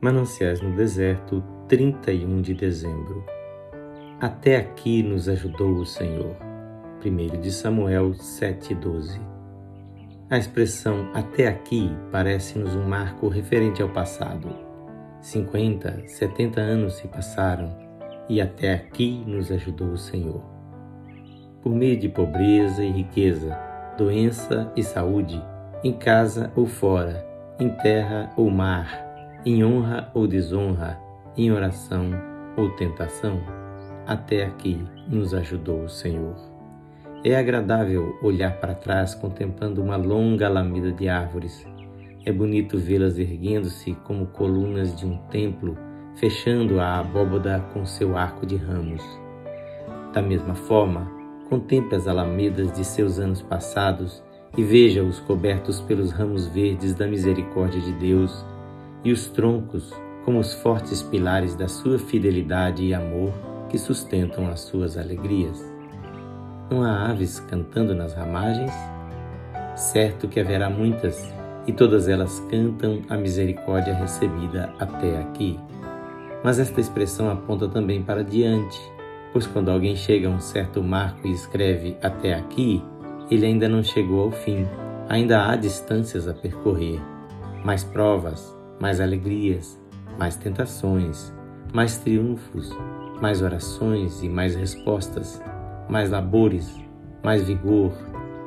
Mananciais no Deserto, 31 de dezembro. Até aqui nos ajudou o Senhor. 1 de Samuel 7,12. A expressão até aqui parece-nos um marco referente ao passado. 50, 70 anos se passaram e até aqui nos ajudou o Senhor. Por meio de pobreza e riqueza, doença e saúde, em casa ou fora, em terra ou mar, em honra ou desonra, em oração ou tentação, até aqui nos ajudou o Senhor. É agradável olhar para trás contemplando uma longa alameda de árvores. É bonito vê-las erguendo-se como colunas de um templo, fechando a abóboda com seu arco de ramos. Da mesma forma, contemple as alamedas de seus anos passados e veja-os cobertos pelos ramos verdes da misericórdia de Deus e os troncos como os fortes pilares da sua fidelidade e amor que sustentam as suas alegrias. Não há aves cantando nas ramagens? Certo que haverá muitas, e todas elas cantam a misericórdia recebida até aqui. Mas esta expressão aponta também para diante, pois quando alguém chega a um certo marco e escreve até aqui, ele ainda não chegou ao fim, ainda há distâncias a percorrer, mais provas, mais alegrias, mais tentações, mais triunfos, mais orações e mais respostas, mais labores, mais vigor,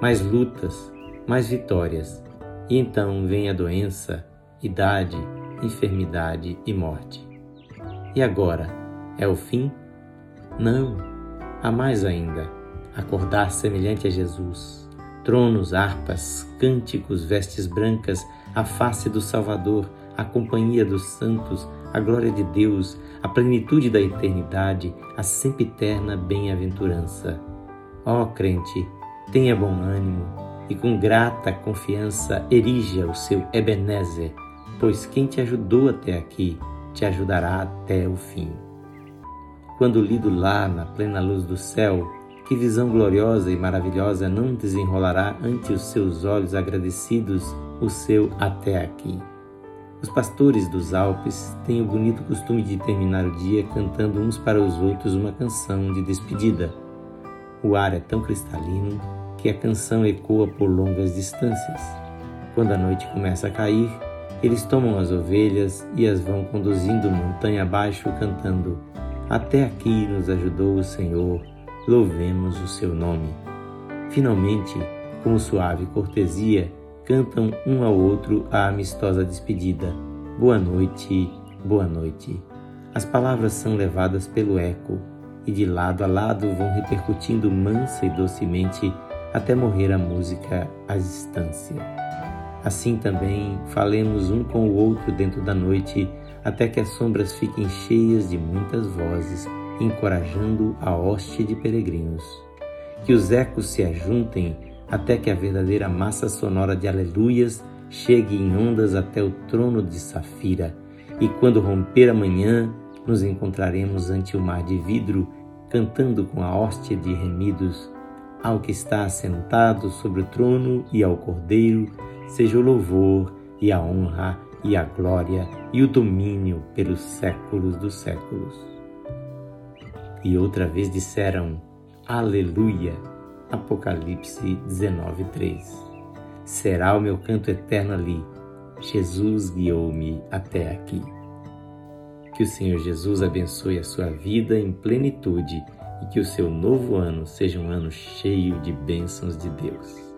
mais lutas, mais vitórias. E então vem a doença, idade, enfermidade e morte. E agora? É o fim? Não, há mais ainda. Acordar semelhante a Jesus. Tronos, harpas, cânticos, vestes brancas, a face do Salvador, a companhia dos santos, a glória de Deus, a plenitude da eternidade, a sempre eterna bem-aventurança. Ó crente, tenha bom ânimo e com grata confiança erija o seu Ebenezer, pois quem te ajudou até aqui te ajudará até o fim. Quando lido lá na plena luz do céu, que visão gloriosa e maravilhosa não desenrolará ante os seus olhos agradecidos o seu até aqui. Os pastores dos Alpes têm o bonito costume de terminar o dia cantando uns para os outros uma canção de despedida. O ar é tão cristalino que a canção ecoa por longas distâncias. Quando a noite começa a cair, eles tomam as ovelhas e as vão conduzindo montanha abaixo cantando: Até aqui nos ajudou o Senhor, louvemos o seu nome. Finalmente, com suave cortesia, cantam um ao outro a amistosa despedida. Boa noite, boa noite. As palavras são levadas pelo eco e de lado a lado vão repercutindo mansa e docemente até morrer a música à distância. Assim também falemos um com o outro dentro da noite, até que as sombras fiquem cheias de muitas vozes, encorajando a hoste de peregrinos. Que os ecos se ajuntem até que a verdadeira massa sonora de aleluias chegue em ondas até o trono de Safira, e quando romper a manhã, nos encontraremos ante o mar de vidro, cantando com a hóstia de remidos, ao que está assentado sobre o trono e ao Cordeiro, seja o louvor e a honra e a glória e o domínio pelos séculos dos séculos. E outra vez disseram: Aleluia! Apocalipse 19:3. Será o meu canto eterno ali. Jesus guiou-me até aqui. Que o Senhor Jesus abençoe a sua vida em plenitude e que o seu novo ano seja um ano cheio de bênçãos de Deus.